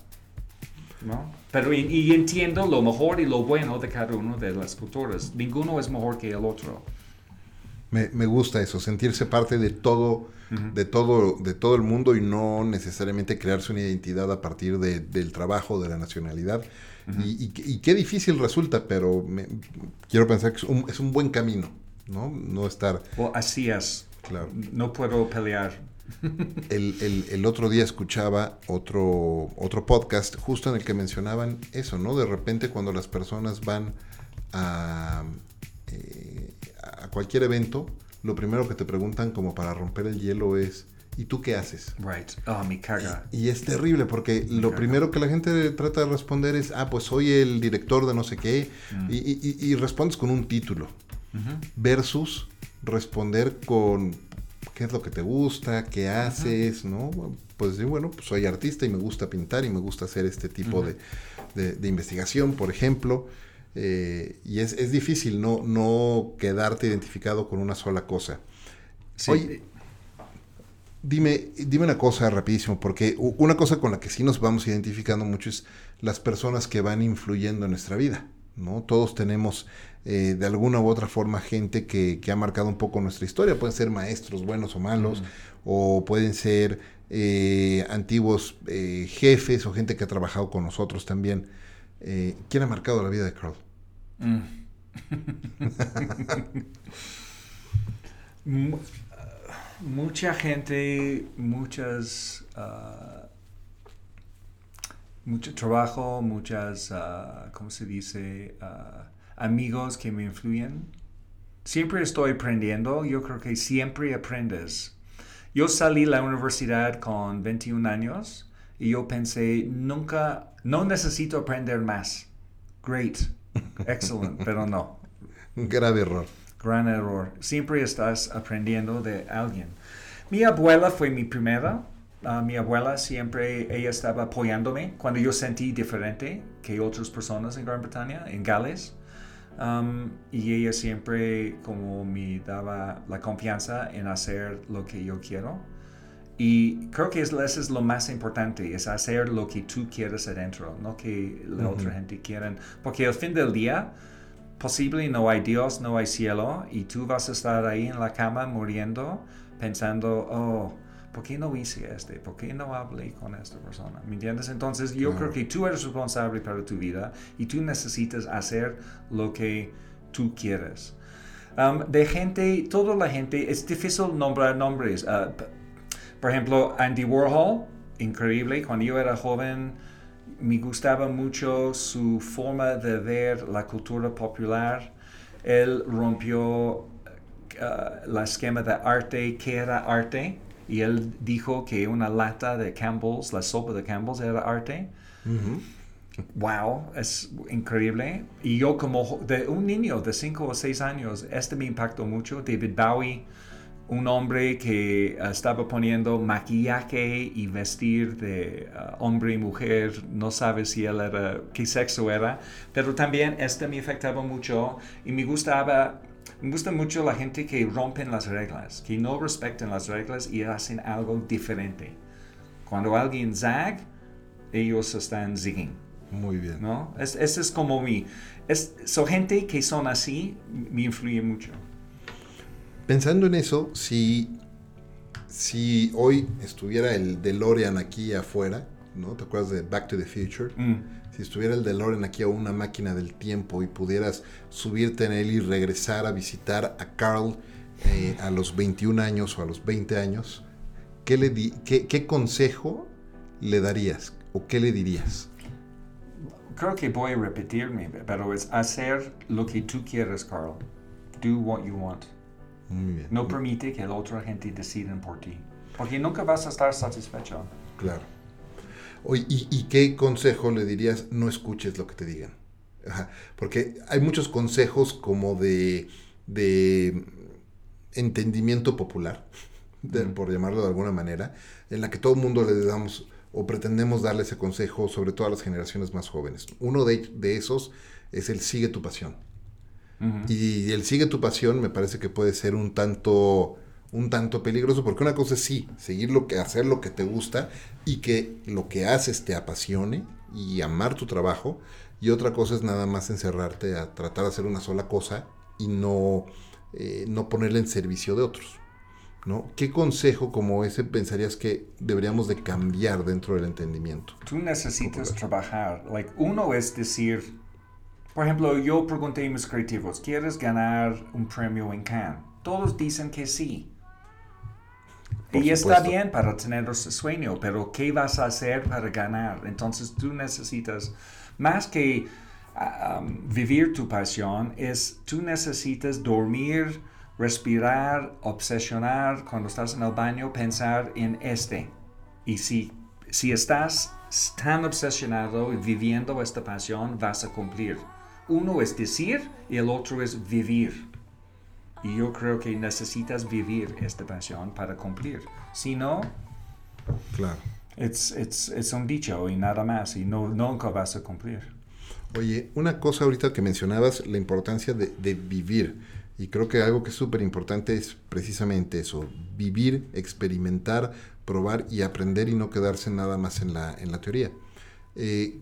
Speaker 1: ¿no? Pero y, entiendo lo mejor y lo bueno de cada uno de las culturas. Ninguno es mejor que el otro.
Speaker 2: Me, me gusta eso, sentirse parte de todo, de todo, de todo el mundo y no necesariamente crearse una identidad a partir de, del trabajo, de la nacionalidad y, qué difícil resulta, pero quiero pensar que es un, es un, buen camino, ¿no? No estar...
Speaker 1: O así es. Claro. No puedo pelear.
Speaker 2: El, el, el, otro día escuchaba otro, otro podcast justo en el que mencionaban eso, ¿no? De repente cuando las personas van a, eh, a cualquier evento, lo primero que te preguntan como para romper el hielo es ¿Y tú qué haces?
Speaker 1: Right. Oh, mi caga.
Speaker 2: Y, es terrible porque lo primero que la gente trata de responder es, ah, pues soy el director de no sé qué, mm. y, respondes con un título, versus responder con qué es lo que te gusta, qué haces, ¿no? Pues bueno, pues soy artista y me gusta pintar y me gusta hacer este tipo de, investigación, por ejemplo. Eh, y es, es, difícil no, no quedarte identificado con una sola cosa. Sí. Dime, dime una cosa rapidísimo, porque una cosa con la que sí nos vamos identificando mucho es las personas que van influyendo en nuestra vida, ¿no? Todos tenemos eh, de alguna u otra forma gente que, ha marcado un poco nuestra historia, pueden ser maestros buenos o malos, o pueden ser eh, antiguos eh, jefes o gente que ha trabajado con nosotros también. ¿Quién ha marcado la vida de Carl? Mm.
Speaker 1: mucha gente, muchas, uh, mucho trabajo, muchas, uh, ¿cómo se dice? Amigos que me influyen. Siempre estoy aprendiendo, yo creo que siempre aprendes. Yo salí de la universidad con 21 años y yo pensé, nunca, no necesito aprender más. Great, excellent, pero no.
Speaker 2: Un grave error.
Speaker 1: Gran error. Siempre estás aprendiendo de alguien. Mi abuela fue mi primera. Ah, mi abuela siempre, ella estaba apoyándome cuando yo sentí diferente que otras personas en Gran Bretaña, en Gales. Um, y ella siempre como me daba la confianza en hacer lo que yo quiero. Y creo que eso es lo más importante, es hacer lo que tú quieres adentro, no que la otra gente quiera. Porque al fin del día, posible no hay Dios, no hay cielo y tú vas a estar ahí en la cama muriendo pensando, oh, ¿por qué no hice este? ¿Por qué no hablé con esta persona? ¿Me entiendes? Entonces yo creo que tú eres responsable para tu vida y tú necesitas hacer lo que tú quieres. Um, de gente, toda la gente, es difícil nombrar nombres. Uh, por ejemplo, Andy Warhol, increíble. Cuando yo era joven, me gustaba mucho su forma de ver la cultura popular. Él rompió uh, la esquema de arte, que era arte, y él dijo que una lata de Campbell's, la sopa de Campbell's era arte. Wow, es increíble. Y yo como de un niño de 5 o 6 años, este me impactó mucho. David Bowie, un hombre que uh, estaba poniendo maquillaje y vestir de uh, hombre y mujer, no sabe si él era, qué sexo era, pero también este me afectaba mucho y me gustaba, me gusta mucho la gente que rompen las reglas, que no respetan las reglas y hacen algo diferente. Cuando alguien zag, ellos están zigging.
Speaker 2: Muy bien.
Speaker 1: ¿no? Es, ese es como mi... Es, so gente que son así me influye mucho.
Speaker 2: Pensando en eso, si, si hoy estuviera el DeLorean aquí afuera, ¿no? ¿Te acuerdas de Back to the Future?
Speaker 1: Mm.
Speaker 2: Si estuviera el DeLorean aquí a una máquina del tiempo y pudieras subirte en él y regresar a visitar a Carl eh, a los 21 años o a los 20 años, ¿qué, le di qué, qué consejo le darías o qué le dirías?
Speaker 1: Creo que voy a repetirme, pero es hacer lo que tú quieres, Carl. Do what you want.
Speaker 2: Muy bien.
Speaker 1: No permite que la otra gente decida por ti. Porque nunca vas a estar satisfecho.
Speaker 2: Claro. Oye, ¿y, y qué consejo le dirías? No escuches lo que te digan. Ajá, Porque hay muchos consejos como de, de entendimiento popular, de- por llamarlo de alguna manera, en la que todo el mundo le damos o pretendemos darle ese consejo, sobre todo a las generaciones más jóvenes. Uno de, de esos es el sigue tu pasión. Y el sigue tu pasión me parece que puede ser un tanto un tanto peligroso porque una cosa es sí, seguir lo que hacer lo que te gusta y que lo que haces te apasione y amar tu trabajo y otra cosa es nada más encerrarte a tratar de hacer una sola cosa y no eh, no ponerla en servicio de otros. ¿No? ¿Qué consejo como ese pensarías que deberíamos de cambiar dentro del entendimiento?
Speaker 1: Tú necesitas trabajar. Like, uno es decir, por ejemplo, yo pregunté a mis creativos, ¿quieres ganar un premio en Cannes? Todos dicen que sí.
Speaker 2: Por
Speaker 1: y está
Speaker 2: supuesto.
Speaker 1: bien para tener ese sueño, pero ¿qué vas a hacer para ganar? Entonces tú necesitas, más que ah, um, vivir tu pasión, es tú necesitas dormir, respirar, obsesionar, cuando estás en el baño, pensar en este. Y si, si estás tan obsesionado y viviendo esta pasión, vas a cumplir. Uno es decir y el otro es vivir. Y yo creo que necesitas vivir esta pasión para cumplir. Si no,
Speaker 2: Claro.
Speaker 1: es it's, it's un dicho y nada más. Y no, nunca vas a cumplir.
Speaker 2: Oye, una cosa ahorita que mencionabas, la importancia de, de vivir. Y creo que algo que es súper importante es precisamente eso, vivir, experimentar, probar y aprender y no quedarse nada más en la, en la teoría. Eh,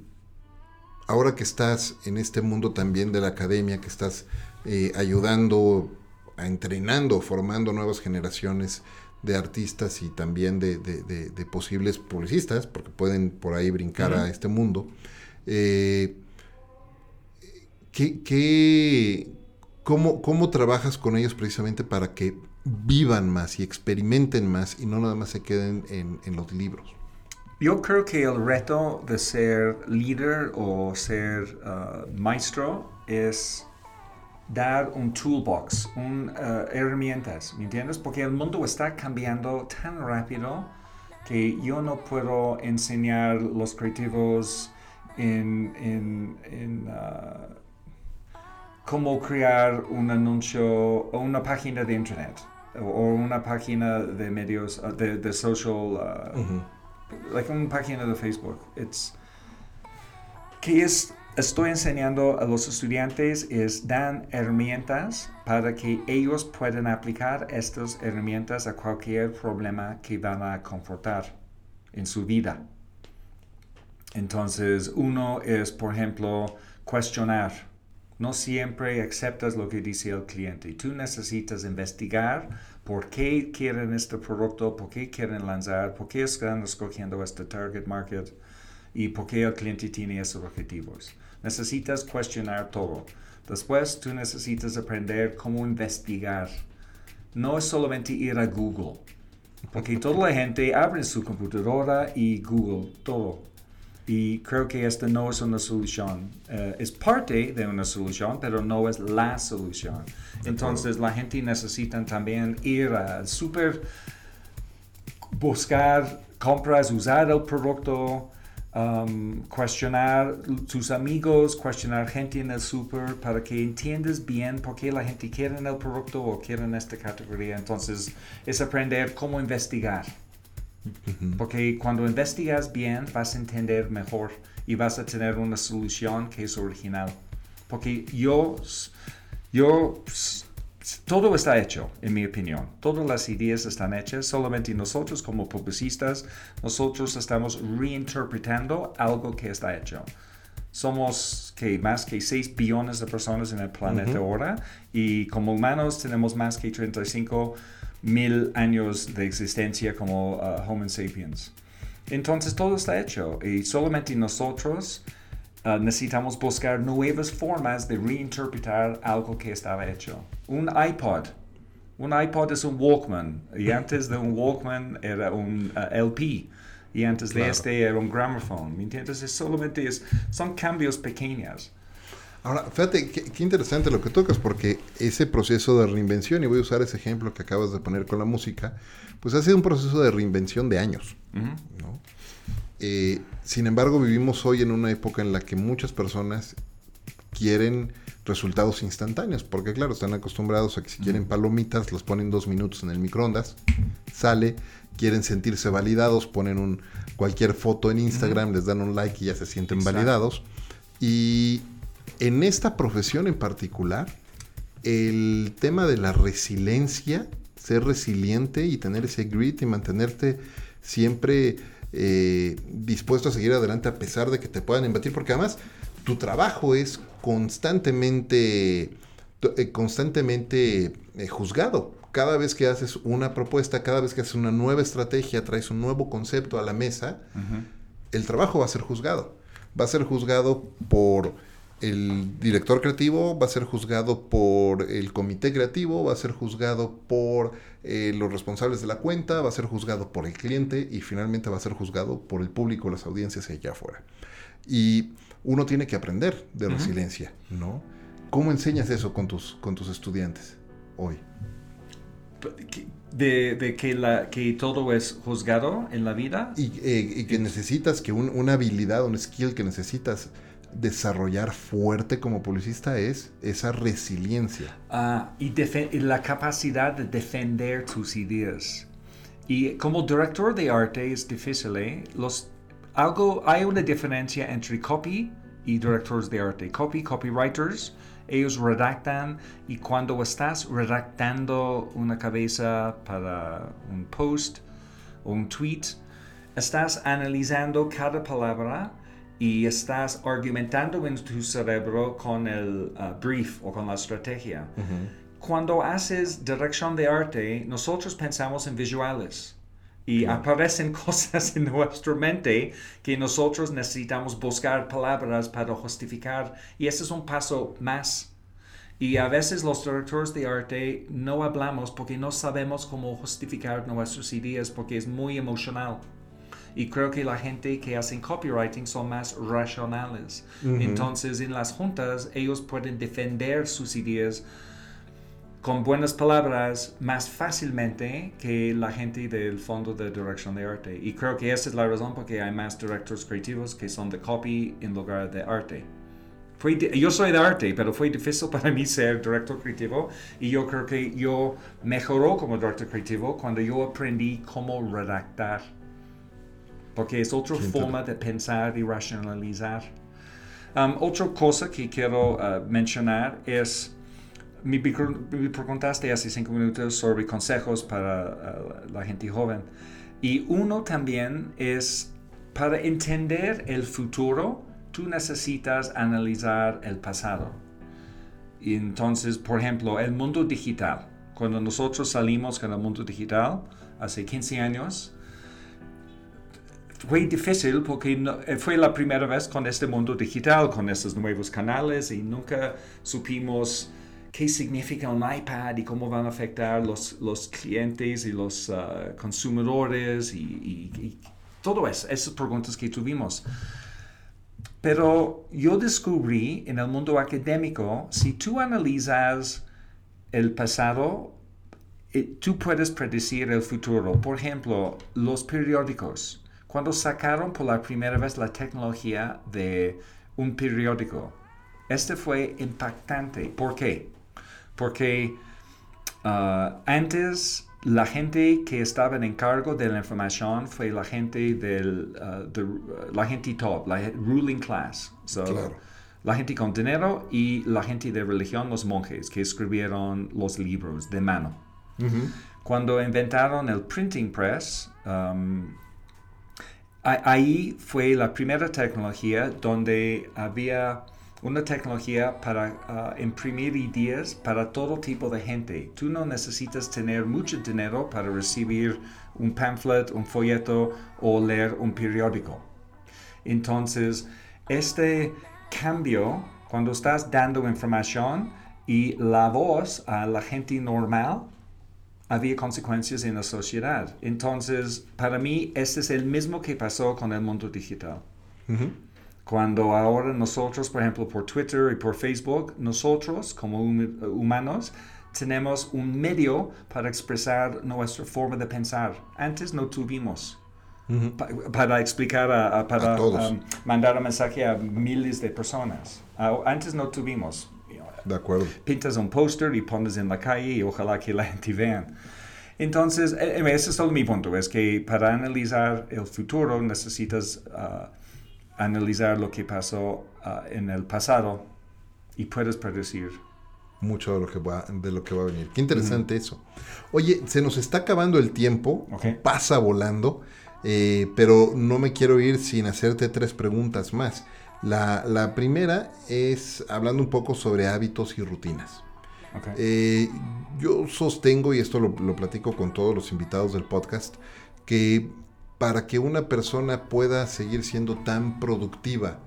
Speaker 2: ahora que estás en este mundo también de la academia, que estás eh, ayudando, entrenando, formando nuevas generaciones de artistas y también de, de- de- de posibles publicistas, porque pueden por ahí brincar a este mundo. Eh, ¿qué, qué- cómo, cómo trabajas con ellos precisamente para que vivan más y experimenten más y no nada más se queden en, en los libros?
Speaker 1: Yo creo que el reto de ser líder o ser uh, maestro es dar un toolbox, un, uh, herramientas, ¿me entiendes? Porque el mundo está cambiando tan rápido que yo no puedo enseñar los creativos en, en, en, uh, cómo crear un anuncio o una página de internet o, una página de medios, uh, de, de social... uh,
Speaker 2: Ujú.
Speaker 1: Like una página de Facebook. It's, que es, estoy enseñando a los estudiantes es dan herramientas para que ellos puedan aplicar estas herramientas a cualquier problema que van a confrontar en su vida. Entonces, uno es, por ejemplo, cuestionar. No siempre aceptas lo que dice el cliente. Tú necesitas investigar por qué quieren este producto, por qué quieren lanzar, por qué están escogiendo este target market y por qué el cliente tiene esos objetivos. Necesitas cuestionar todo. Después tú necesitas aprender cómo investigar. No es solamente ir a Google, porque toda la gente abre su computadora y Google todo. Y creo que esta no es una solución. Eh, es parte de una solución, pero no es la solución. Entonces la gente necesita también ir al super, buscar compras, usar el producto, um, cuestionar tus amigos, cuestionar gente en el super para que entiendas bien por qué la gente quiere el producto o quiere esta categoría. Entonces es aprender cómo investigar. Porque cuando investigas bien vas a entender mejor y vas a tener una solución que es original. Porque yo, yo todo está hecho, en mi opinión. Todas las ideas están hechas, solamente nosotros como publicistas, nosotros estamos reinterpretando algo que está hecho. Somos que más que 6 billones de personas en el planeta ahora y como humanos tenemos más que 35 mil años de existencia como uh, Homo sapiens. Entonces todo está hecho y solamente nosotros Uh, necesitamos buscar nuevas formas de reinterpretar algo que estaba hecho. Un iPod. Un iPod es un Walkman y antes de un Walkman era un uh, LP y antes de este era un gramophone. ¿Me entiendes? Es solamente es, son cambios pequeños.
Speaker 2: Ahora, fíjate, qué, interesante lo que tocas, porque ese proceso de reinvención, y voy a usar ese ejemplo que acabas de poner con la música, pues ha sido un proceso de reinvención de años. ¿no? Eh, sin embargo, vivimos hoy en una época en la que muchas personas quieren resultados instantáneos, porque claro, están acostumbrados a que si quieren palomitas, los ponen dos minutos en el microondas, sale, quieren sentirse validados, ponen un, cualquier foto en Instagram, les dan un like y ya se sienten validados. Y en esta profesión en particular, el tema de la resiliencia, ser resiliente y tener ese grit y mantenerte siempre eh, dispuesto a seguir adelante a pesar de que te puedan embatir, porque además tu trabajo es constantemente, eh, constantemente eh, juzgado. Cada vez que haces una propuesta, cada vez que haces una nueva estrategia, traes un nuevo concepto a la mesa, el trabajo va a ser juzgado. Va a ser juzgado por el director creativo va a ser juzgado por el comité creativo, va a ser juzgado por eh, los responsables de la cuenta, va a ser juzgado por el cliente y finalmente va a ser juzgado por el público, las audiencias allá afuera. Y uno tiene que aprender de resiliencia, ¿no? ¿Cómo enseñas eso con tus, con tus estudiantes hoy?
Speaker 1: De, que, la, que todo es juzgado en la vida.
Speaker 2: Y, eh, que necesitas, que una habilidad, un skill que necesitas desarrollar fuerte como publicista es esa resiliencia.
Speaker 1: Ah, y, la capacidad de defender tus ideas. Y como director de arte es difícil, ¿eh? Los, algo, hay una diferencia entre copy y directores de arte. Copy, copywriters, ellos redactan y cuando estás redactando una cabeza para un post un tweet, estás analizando cada palabra y estás argumentando en tu cerebro con el uh, brief o con la estrategia. Cuando haces dirección de arte, nosotros pensamos en visuales y aparecen cosas en nuestra mente que nosotros necesitamos buscar palabras para justificar y ese es un paso más. Y a veces los directores de arte no hablamos porque no sabemos cómo justificar nuestras ideas porque es muy emocional. Y creo que la gente que hacen copywriting son más racionales. Entonces, en las juntas, ellos pueden defender sus ideas con buenas palabras más fácilmente que la gente del fondo de dirección de arte. Y creo que esa es la razón por qué hay más directores creativos que son de copy en lugar de arte. Fue yo soy de arte, pero fue difícil para mí ser director creativo y yo creo que yo mejoró como director creativo cuando yo aprendí cómo redactar porque es otra forma de pensar y racionalizar. Um, otra cosa que quiero uh, mencionar es, me, preguntaste hace cinco minutos sobre consejos para uh, la gente joven. Y uno también es, para entender el futuro, tú necesitas analizar el pasado. entonces, por ejemplo, el mundo digital cuando nosotros salimos con el mundo digital hace 15 años, fue difícil porque no- eh, fue la primera vez con este mundo digital, con estos nuevos canales y nunca supimos qué significa un iPad y cómo van a afectar los, los clientes y los ah, consumidores y, y- y todo eso, esas preguntas que tuvimos. Pero yo descubrí en el mundo académico, si tú analizas el pasado, eh, tú puedes predecir el futuro. Por ejemplo, los periódicos. Cuando sacaron por la primera vez la tecnología de un periódico, este fue impactante. ¿Por qué? Porque ah, antes la gente que estaba en encargo de la información fue la gente del de, uh, la gente top, la ruling class. So,
Speaker 2: Claro.
Speaker 1: La gente con dinero y la gente de religión, los monjes que escribieron los libros de mano. Cuando inventaron el printing press, um, ahí fue la primera tecnología donde había una tecnología para ah, imprimir ideas para todo tipo de gente. Tú no necesitas tener mucho dinero para recibir un pamphlet, un folleto o leer un periódico. Entonces, este cambio, cuando estás dando información y la voz a la gente normal, había consecuencias en la sociedad. Entonces, para mí, este es el mismo que pasó con el mundo digital. Cuando ahora nosotros, por ejemplo, por Twitter y por Facebook, nosotros como hum- humanos tenemos un medio para expresar nuestra forma de pensar. Antes no tuvimos. Pa- para explicar, a, a- para
Speaker 2: A
Speaker 1: um, mandar un mensaje a miles de personas. Ah, antes no tuvimos.
Speaker 2: De acuerdo.
Speaker 1: Pintas un póster y pones en la calle y ojalá que la gente vean. Entonces, eh, eh, ese es todo mi punto, es que para analizar el futuro necesitas ah, analizar lo que pasó ah, en el pasado y puedes predecir.
Speaker 2: Mucho de lo que va, de lo que va a venir. Qué interesante eso. Oye, se nos está acabando el tiempo,
Speaker 1: Ok.
Speaker 2: pasa volando, eh, pero no me quiero ir sin hacerte tres preguntas más. La, la primera es hablando un poco sobre hábitos y rutinas.
Speaker 1: Okay.
Speaker 2: Eh, yo sostengo, y esto lo, lo platico con todos los invitados del podcast, que para que una persona pueda seguir siendo tan productiva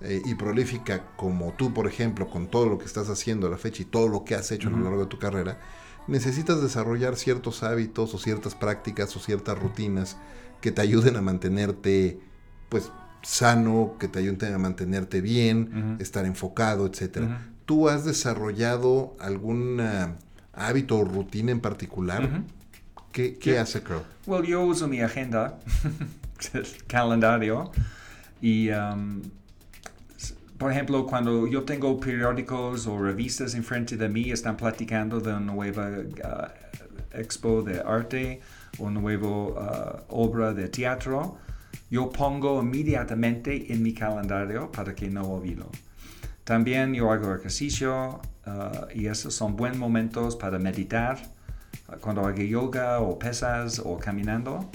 Speaker 2: eh, y prolífica como tú, por ejemplo, con todo lo que estás haciendo a la fecha y todo lo que has hecho a lo largo de tu carrera, necesitas desarrollar ciertos hábitos o ciertas prácticas o ciertas rutinas que te ayuden a mantenerte, pues, sano, que te ayuden a mantenerte bien, estar enfocado, etcétera.
Speaker 1: Ujú.
Speaker 2: ¿Tú has desarrollado algún ah, hábito o rutina en particular? ¿Qué, qué
Speaker 1: Sí.
Speaker 2: hace Carl?
Speaker 1: Well, yo uso mi agenda, el calendario, y um, por ejemplo, cuando yo tengo periódicos o revistas enfrente de mí, están platicando de una nueva uh, expo de arte o una nueva uh, obra de teatro, yo pongo inmediatamente en mi calendario para que no olvido. También yo hago ejercicio uh, y esos son buenos momentos para meditar cuando hago yoga o pesas o caminando.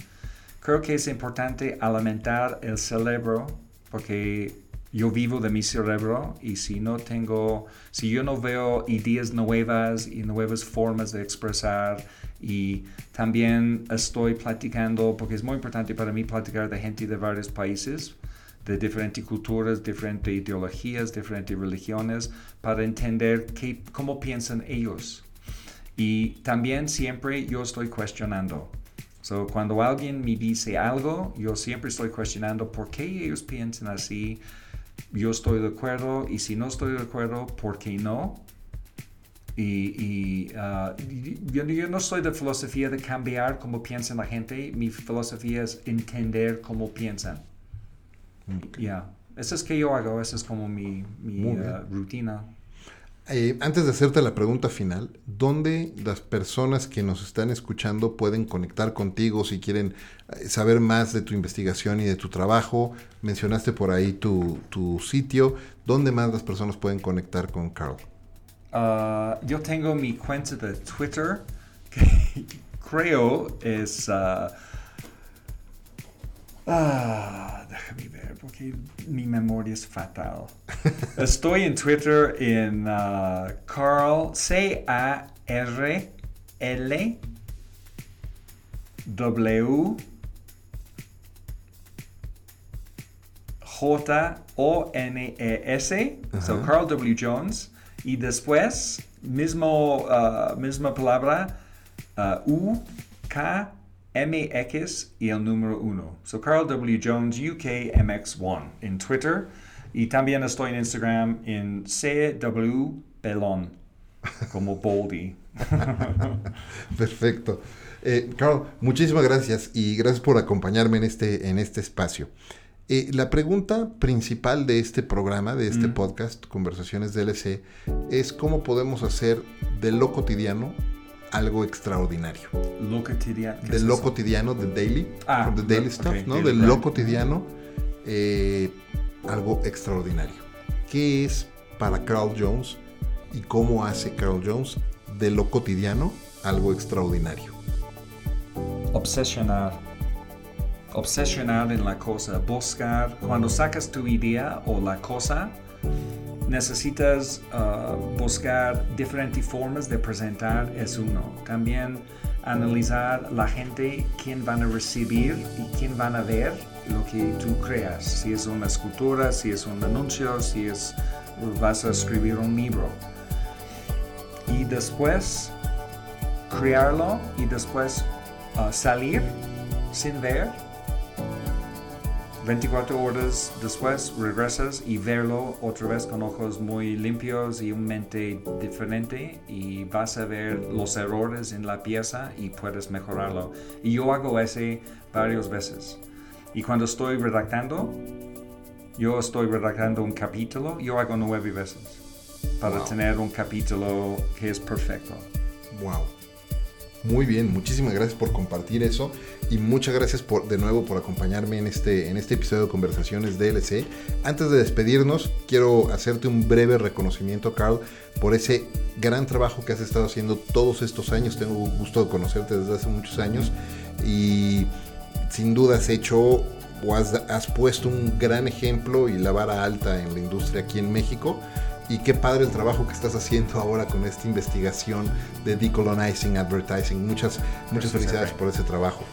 Speaker 1: Creo que es importante alimentar el cerebro porque yo vivo de mi cerebro y si no tengo, si yo no veo ideas nuevas y nuevas formas de expresar y también estoy platicando, porque es muy importante para mí platicar de gente de varios países, de diferentes culturas, diferentes ideologías, diferentes religiones, para entender qué, cómo piensan ellos. Y también siempre yo estoy cuestionando. So, cuando alguien me dice algo, yo siempre estoy cuestionando por qué ellos piensan así. Yo estoy de acuerdo y si no estoy de acuerdo, ¿por qué no? Y, y, y- yo, yo no soy de filosofía de cambiar cómo piensa la gente. Mi filosofía es entender cómo piensan. Ya, eso es que yo hago, eso es como mi, mi ah, rutina.
Speaker 2: Eh, antes de hacerte la pregunta final, ¿dónde las personas que nos están escuchando pueden conectar contigo si quieren eh, saber más de tu investigación y de tu trabajo? Mencionaste por ahí tu, tu sitio. ¿Dónde más las personas pueden conectar con Carl?
Speaker 1: Ah, yo tengo mi cuenta de Twitter, que creo es... ah, ah, déjame ver, porque mi memoria es fatal. Estoy en Twitter en ah, Carl, C-A-R-L, L W J O N E S, so. Carl W. Jones, y después mismo uh, misma palabra uh, U K M X y el número 1. So Carl W. Jones UK MX1 en Twitter y también estoy en Instagram en CW Belón como Boldy.
Speaker 2: Perfecto. Eh, Carl, muchísimas gracias y gracias por acompañarme en este, en este espacio. Eh, la pregunta principal de este programa, de este
Speaker 1: Mm.
Speaker 2: podcast, Conversaciones DLC, es cómo podemos hacer de lo cotidiano algo extraordinario.
Speaker 1: Lo cotidiano. ¿qué
Speaker 2: De
Speaker 1: es
Speaker 2: lo
Speaker 1: eso?
Speaker 2: cotidiano, de daily,
Speaker 1: Ah,
Speaker 2: from the daily stuff, ¿no? De lo cotidiano, eh, algo extraordinario. ¿Qué es para Carl Jones y cómo hace Carl Jones de lo cotidiano algo extraordinario?
Speaker 1: Obsesionar. Obsesionar en la cosa. Buscar. Cuando sacas tu idea o la cosa, necesitas uh, buscar diferentes formas de presentar es uno. También analizar la gente, quién van a recibir y quién van a ver lo que tú creas. Si es una escultura, si es un anuncio, si es vas a escribir un libro. Y después crearlo y después uh, salir sin ver. 24 horas después regresas y verlo otra vez con ojos muy limpios y un mente diferente y vas a ver los errores en la pieza y puedes mejorarlo. Y yo hago ese varias veces. Y cuando estoy redactando, yo estoy redactando un capítulo, yo hago nueve veces para
Speaker 2: Wow.
Speaker 1: tener un capítulo que es perfecto.
Speaker 2: Wow. Muy bien, muchísimas gracias por compartir eso y muchas gracias por, de nuevo por acompañarme en este, en este episodio de Conversaciones DLC. Antes de despedirnos, quiero hacerte un breve reconocimiento, Carl, por ese gran trabajo que has estado haciendo todos estos años. Tengo gusto de conocerte desde hace muchos años y sin duda has hecho o has, has puesto un gran ejemplo y la vara alta en la industria aquí en México. Y qué padre el trabajo que estás haciendo ahora con esta investigación de decolonizing advertising. Muchas, muchas felicidades por ese trabajo.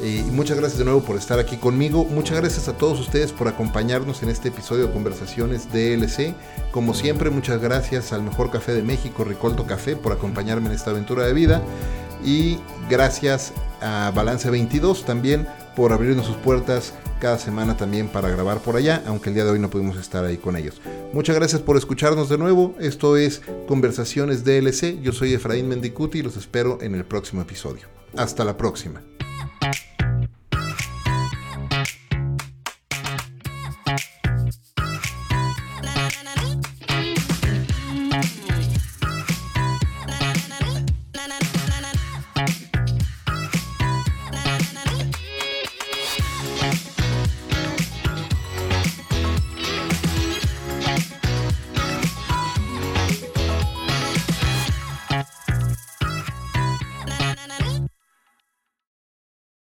Speaker 2: Y muchas gracias de nuevo por estar aquí conmigo. Muchas gracias a todos ustedes por acompañarnos en este episodio de Conversaciones DLC. Como siempre, muchas gracias al Mejor Café de México, Ricolto Café, por acompañarme en esta aventura de vida. Y gracias a Balance 22 también por abrirnos sus puertas cada semana también para grabar por allá, aunque el día de hoy no pudimos estar ahí con ellos. Muchas gracias por escucharnos de nuevo. Esto es Conversaciones DLC. Yo soy Efraín Mendicuti y los espero en el próximo episodio. Hasta la próxima.